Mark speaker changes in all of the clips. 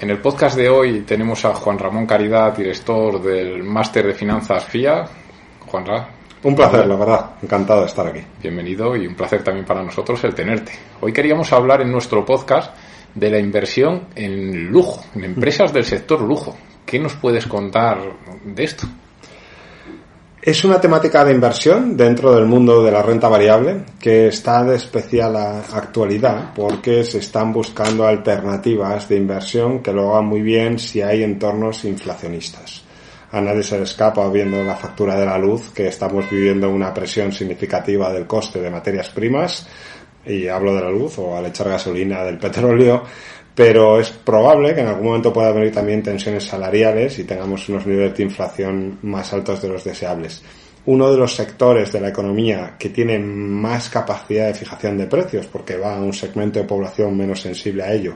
Speaker 1: En el podcast de hoy tenemos a Juan Ramón Caridad, director del Máster de Finanzas FIA. Juan Ra.
Speaker 2: Un placer, la verdad. Encantado de estar aquí.
Speaker 1: Bienvenido y un placer también para nosotros el tenerte. Hoy queríamos hablar en nuestro podcast de la inversión en lujo, en empresas del sector lujo. ¿Qué nos puedes contar de esto?
Speaker 2: Es una temática de inversión dentro del mundo de la renta variable que está de especial actualidad porque se están buscando alternativas de inversión que lo hagan muy bien si hay entornos inflacionistas. A nadie se le escapa viendo la factura de la luz que estamos viviendo una presión significativa del coste de materias primas y hablo de la luz o al echar gasolina del petróleo pero es probable que en algún momento pueda venir también tensiones salariales y tengamos unos niveles de inflación más altos de los deseables. Uno de los sectores de la economía que tiene más capacidad de fijación de precios, porque va a un segmento de población menos sensible a ello,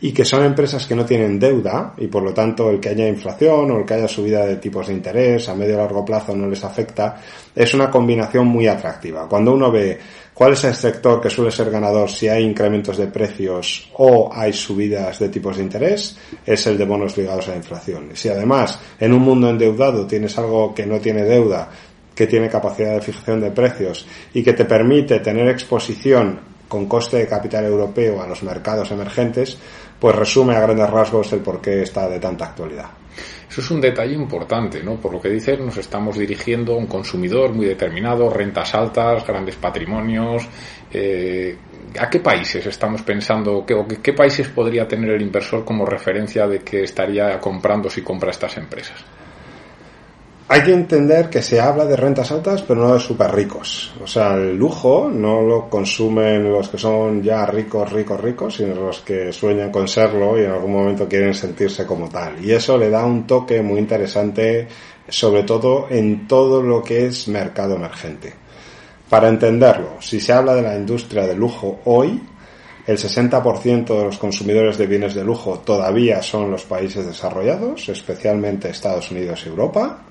Speaker 2: y que son empresas que no tienen deuda y por lo tanto el que haya inflación o el que haya subida de tipos de interés a medio y largo plazo no les afecta, es una combinación muy atractiva. Cuando uno ve ¿Cuál es el sector que suele ser ganador si hay incrementos de precios o hay subidas de tipos de interés? Es el de bonos ligados a la inflación. Si además en un mundo endeudado tienes algo que no tiene deuda, que tiene capacidad de fijación de precios y que te permite tener exposición con coste de capital europeo a los mercados emergentes, pues resume a grandes rasgos el por qué está de tanta actualidad.
Speaker 1: Eso es un detalle importante, ¿no? Por lo que dices, nos estamos dirigiendo a un consumidor muy determinado, rentas altas, grandes patrimonios. Eh, ¿A qué países estamos pensando, qué, o qué países podría tener el inversor como referencia de que estaría comprando si compra estas empresas?
Speaker 2: Hay que entender que se habla de rentas altas, pero no de súper ricos. O sea, el lujo no lo consumen los que son ya ricos, ricos, ricos, sino los que sueñan con serlo y en algún momento quieren sentirse como tal. Y eso le da un toque muy interesante, sobre todo en todo lo que es mercado emergente. Para entenderlo, si se habla de la industria de lujo hoy, el 60% de los consumidores de bienes de lujo todavía son los países desarrollados, especialmente Estados Unidos y Europa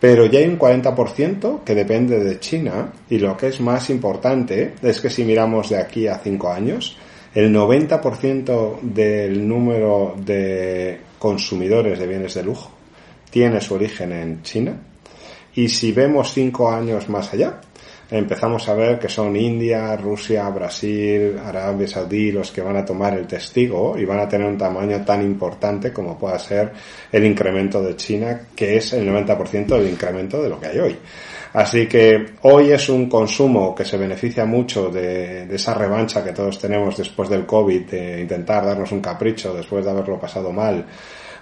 Speaker 2: pero ya hay un 40% que depende de China y lo que es más importante es que si miramos de aquí a 5 años, el 90% del número de consumidores de bienes de lujo tiene su origen en China. Y si vemos 5 años más allá, empezamos a ver que son India, Rusia, Brasil, Arabia Saudí los que van a tomar el testigo y van a tener un tamaño tan importante como pueda ser el incremento de China, que es el 90% del incremento de lo que hay hoy. Así que hoy es un consumo que se beneficia mucho de, de, esa revancha que todos tenemos después del COVID, de intentar darnos un capricho después de haberlo pasado mal,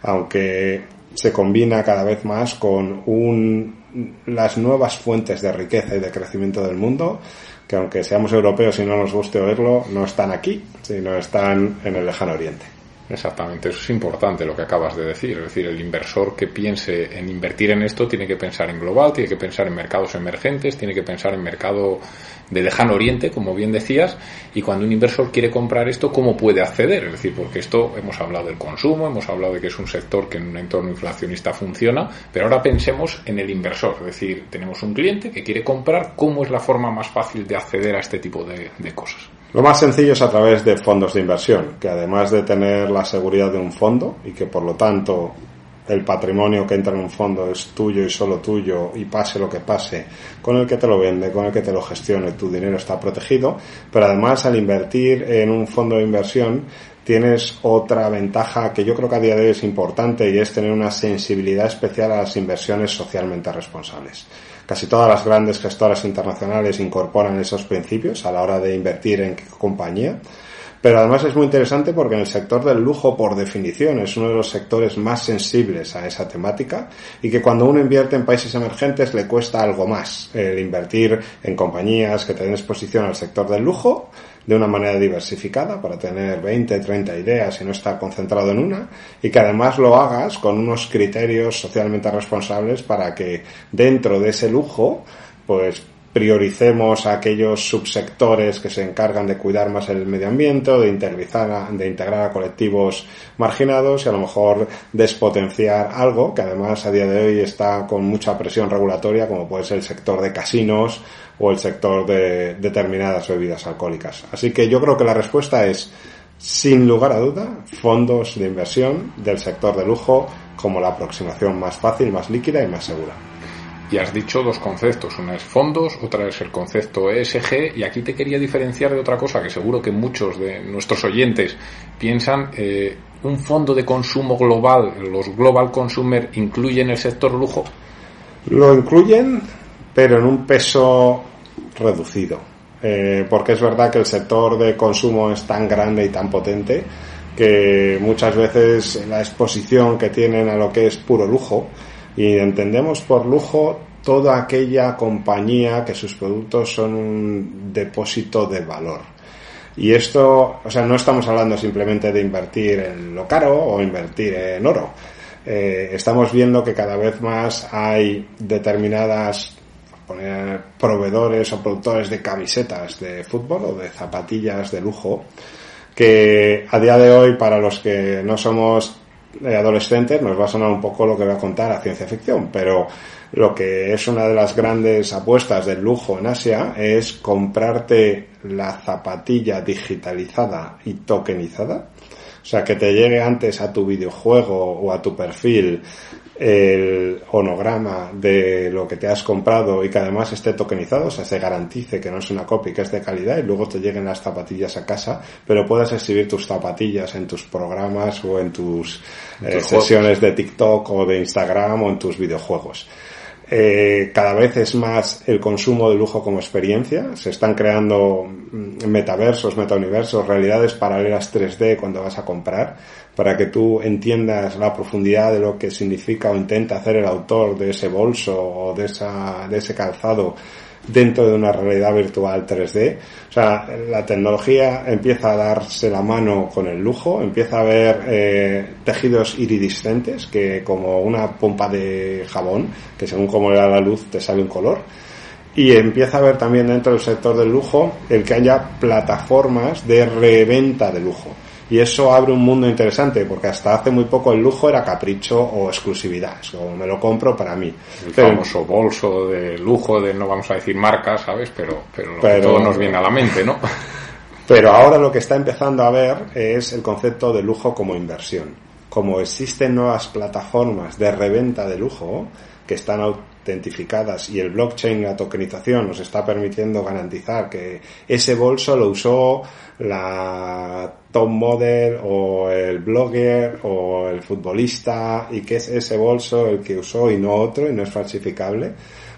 Speaker 2: aunque se combina cada vez más con un las nuevas fuentes de riqueza y de crecimiento del mundo, que aunque seamos europeos y no nos guste oírlo, no están aquí, sino están en el lejano oriente.
Speaker 1: Exactamente, eso es importante lo que acabas de decir. Es decir, el inversor que piense en invertir en esto tiene que pensar en global, tiene que pensar en mercados emergentes, tiene que pensar en mercado de lejano oriente, como bien decías, y cuando un inversor quiere comprar esto, ¿cómo puede acceder? Es decir, porque esto hemos hablado del consumo, hemos hablado de que es un sector que en un entorno inflacionista funciona, pero ahora pensemos en el inversor. Es decir, tenemos un cliente que quiere comprar, ¿cómo es la forma más fácil de acceder a este tipo de, de cosas?
Speaker 2: Lo más sencillo es a través de fondos de inversión, que además de tener la seguridad de un fondo y que por lo tanto el patrimonio que entra en un fondo es tuyo y solo tuyo y pase lo que pase, con el que te lo vende, con el que te lo gestione, tu dinero está protegido, pero además al invertir en un fondo de inversión tienes otra ventaja que yo creo que a día de hoy es importante y es tener una sensibilidad especial a las inversiones socialmente responsables. Casi todas las grandes gestoras internacionales incorporan esos principios a la hora de invertir en compañía. Pero además es muy interesante porque en el sector del lujo, por definición, es uno de los sectores más sensibles a esa temática y que cuando uno invierte en países emergentes le cuesta algo más el invertir en compañías que tienen exposición al sector del lujo de una manera diversificada para tener 20, 30 ideas y no estar concentrado en una y que además lo hagas con unos criterios socialmente responsables para que dentro de ese lujo pues prioricemos a aquellos subsectores que se encargan de cuidar más el medio ambiente de de integrar a colectivos marginados y a lo mejor despotenciar algo que además a día de hoy está con mucha presión regulatoria como puede ser el sector de casinos o el sector de determinadas bebidas alcohólicas. Así que yo creo que la respuesta es sin lugar a duda, fondos de inversión del sector de lujo como la aproximación más fácil, más líquida y más segura.
Speaker 1: Y has dicho dos conceptos, una es fondos, otra es el concepto ESG, y aquí te quería diferenciar de otra cosa que seguro que muchos de nuestros oyentes piensan, eh, ¿un fondo de consumo global, los Global Consumer, incluyen el sector lujo?
Speaker 2: Lo incluyen, pero en un peso reducido, eh, porque es verdad que el sector de consumo es tan grande y tan potente que muchas veces la exposición que tienen a lo que es puro lujo, y entendemos por lujo toda aquella compañía que sus productos son un depósito de valor. Y esto, o sea, no estamos hablando simplemente de invertir en lo caro o invertir en oro. Eh, estamos viendo que cada vez más hay determinadas proveedores o productores de camisetas de fútbol o de zapatillas de lujo que a día de hoy para los que no somos adolescentes nos va a sonar un poco lo que voy a contar a ciencia ficción, pero lo que es una de las grandes apuestas del lujo en Asia es comprarte la zapatilla digitalizada y tokenizada. O sea, que te llegue antes a tu videojuego o a tu perfil el onograma de lo que te has comprado y que además esté tokenizado, o sea, se garantice que no es una copia, que es de calidad y luego te lleguen las zapatillas a casa, pero puedas exhibir tus zapatillas en tus programas o en tus eh, sesiones de TikTok o de Instagram o en tus videojuegos. Eh, cada vez es más el consumo de lujo como experiencia. Se están creando mm, metaversos, metauniversos, realidades paralelas 3D cuando vas a comprar para que tú entiendas la profundidad de lo que significa o intenta hacer el autor de ese bolso o de, esa, de ese calzado dentro de una realidad virtual 3D. O sea, la tecnología empieza a darse la mano con el lujo, empieza a haber eh, tejidos iridiscentes que como una pompa de jabón, que según cómo le da la luz te sale un color. Y empieza a haber también dentro del sector del lujo el que haya plataformas de reventa de lujo. Y eso abre un mundo interesante, porque hasta hace muy poco el lujo era capricho o exclusividad. Es como me lo compro para mí.
Speaker 1: El famoso bolso de lujo de no vamos a decir marcas, ¿sabes? Pero, pero, todo nos viene a la mente, ¿no?
Speaker 2: Pero ahora lo que está empezando a ver es el concepto de lujo como inversión. Como existen nuevas plataformas de reventa de lujo que están autentificadas y el blockchain, la tokenización nos está permitiendo garantizar que ese bolso lo usó la top model o el blogger o el futbolista y que es ese bolso el que usó y no otro y no es falsificable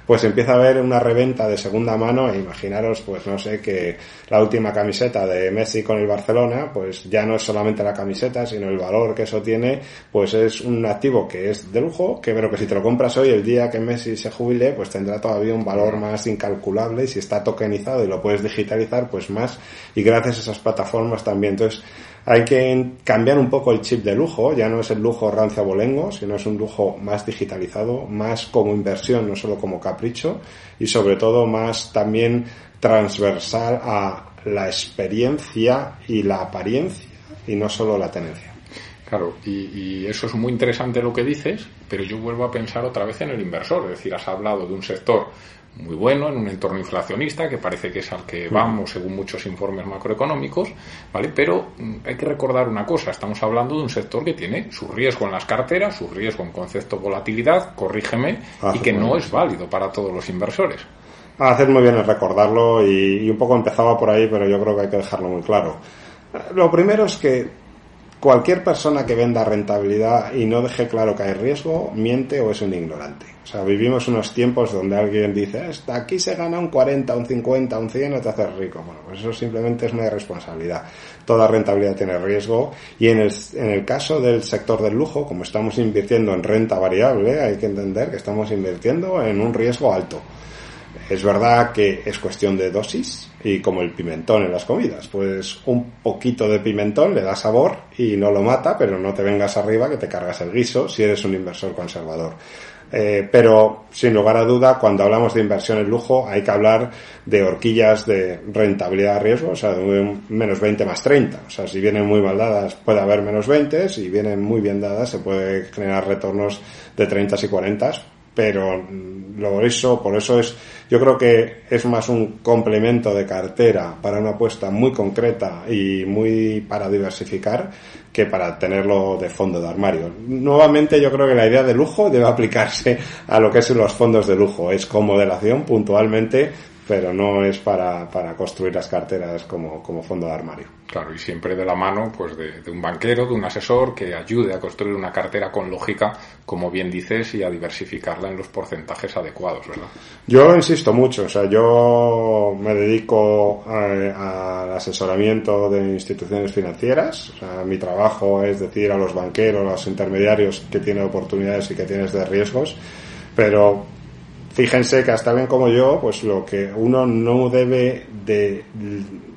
Speaker 2: pues empieza a haber una reventa de segunda mano e imaginaros, pues no sé, que la última camiseta de Messi con el Barcelona, pues ya no es solamente la camiseta, sino el valor que eso tiene, pues es un activo que es de lujo, que pero que si te lo compras hoy, el día que Messi se jubile, pues tendrá todavía un valor más incalculable y si está tokenizado y lo puedes digitalizar, pues más, y gracias a esas plataformas también. Entonces, hay que cambiar un poco el chip de lujo, ya no es el lujo rancio abolengo, sino es un lujo más digitalizado, más como inversión, no solo como capricho, y sobre todo más también transversal a la experiencia y la apariencia, y no solo la tenencia.
Speaker 1: Claro, y, y, eso es muy interesante lo que dices, pero yo vuelvo a pensar otra vez en el inversor. Es decir, has hablado de un sector muy bueno en un entorno inflacionista que parece que es al que vamos según muchos informes macroeconómicos, ¿vale? Pero mm, hay que recordar una cosa, estamos hablando de un sector que tiene su riesgo en las carteras, su riesgo en concepto volatilidad, corrígeme, y que no es válido para todos los inversores.
Speaker 2: Hacer muy bien en recordarlo y, y un poco empezaba por ahí, pero yo creo que hay que dejarlo muy claro. Lo primero es que cualquier persona que venda rentabilidad y no deje claro que hay riesgo, miente o es un ignorante. O sea, vivimos unos tiempos donde alguien dice, aquí se gana un 40, un 50, un 100 no te haces rico. Bueno, pues eso simplemente es una irresponsabilidad. Toda rentabilidad tiene riesgo y en el, en el caso del sector del lujo, como estamos invirtiendo en renta variable, hay que entender que estamos invirtiendo en un riesgo alto. Es verdad que es cuestión de dosis y como el pimentón en las comidas, pues un poquito de pimentón le da sabor y no lo mata, pero no te vengas arriba que te cargas el guiso si eres un inversor conservador. Eh, pero sin lugar a duda, cuando hablamos de inversión en lujo, hay que hablar de horquillas de rentabilidad a riesgo, o sea, de un menos 20 más 30. O sea, si vienen muy mal dadas, puede haber menos 20, si vienen muy bien dadas, se puede generar retornos de 30 y 40 pero lo eso, por eso es, yo creo que es más un complemento de cartera para una apuesta muy concreta y muy para diversificar que para tenerlo de fondo de armario. Nuevamente yo creo que la idea de lujo debe aplicarse a lo que es los fondos de lujo. Es como modelación puntualmente pero no es para, para construir las carteras como, como, fondo de armario.
Speaker 1: Claro, y siempre de la mano pues de, de, un banquero, de un asesor que ayude a construir una cartera con lógica, como bien dices, y a diversificarla en los porcentajes adecuados, ¿verdad?
Speaker 2: Yo insisto mucho, o sea, yo me dedico al asesoramiento de instituciones financieras, o sea, mi trabajo es decir a los banqueros, a los intermediarios que tienen oportunidades y que tienen de riesgos, pero fíjense que hasta bien como yo, pues lo que uno no debe de,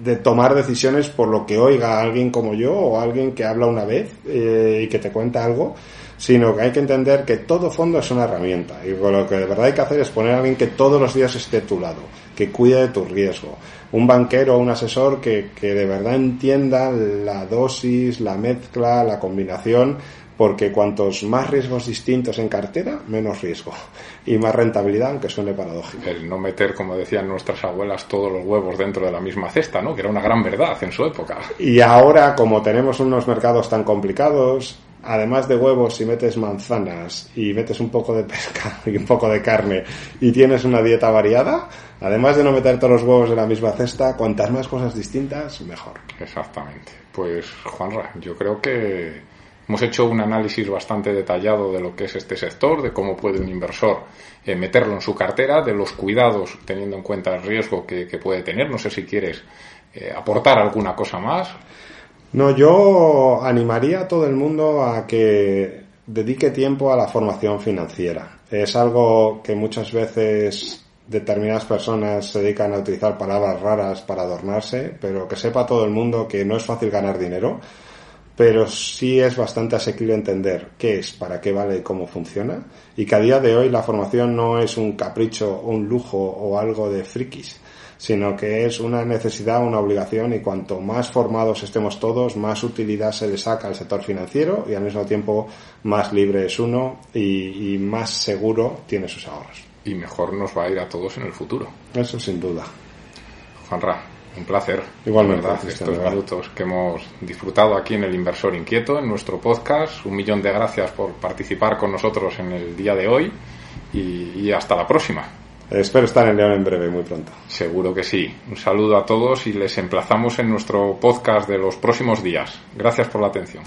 Speaker 2: de, tomar decisiones por lo que oiga a alguien como yo o alguien que habla una vez eh, y que te cuenta algo, sino que hay que entender que todo fondo es una herramienta. Y lo que de verdad hay que hacer es poner a alguien que todos los días esté a tu lado, que cuide de tu riesgo, un banquero o un asesor que, que de verdad entienda la dosis, la mezcla, la combinación porque cuantos más riesgos distintos en cartera, menos riesgo y más rentabilidad, aunque suene paradójico.
Speaker 1: El no meter, como decían nuestras abuelas, todos los huevos dentro de la misma cesta, ¿no? Que era una gran verdad en su época.
Speaker 2: Y ahora, como tenemos unos mercados tan complicados, además de huevos, si metes manzanas y metes un poco de pesca y un poco de carne y tienes una dieta variada, además de no meter todos los huevos en la misma cesta, cuantas más cosas distintas, mejor.
Speaker 1: Exactamente. Pues, Juanra, yo creo que Hemos hecho un análisis bastante detallado de lo que es este sector, de cómo puede un inversor eh, meterlo en su cartera, de los cuidados teniendo en cuenta el riesgo que, que puede tener. No sé si quieres eh, aportar alguna cosa más.
Speaker 2: No, yo animaría a todo el mundo a que dedique tiempo a la formación financiera. Es algo que muchas veces determinadas personas se dedican a utilizar palabras raras para adornarse, pero que sepa todo el mundo que no es fácil ganar dinero pero sí es bastante asequible entender qué es, para qué vale cómo funciona, y que a día de hoy la formación no es un capricho, un lujo o algo de frikis, sino que es una necesidad, una obligación, y cuanto más formados estemos todos, más utilidad se le saca al sector financiero y al mismo tiempo más libre es uno y, y más seguro tiene sus ahorros.
Speaker 1: Y mejor nos va a ir a todos en el futuro.
Speaker 2: Eso sin duda.
Speaker 1: Juanra, un placer.
Speaker 2: Igualmente.
Speaker 1: ¿verdad? Estos minutos que hemos disfrutado aquí en El Inversor Inquieto, en nuestro podcast. Un millón de gracias por participar con nosotros en el día de hoy y, y hasta la próxima.
Speaker 2: Espero estar en León en breve, muy pronto.
Speaker 1: Seguro que sí. Un saludo a todos y les emplazamos en nuestro podcast de los próximos días. Gracias por la atención.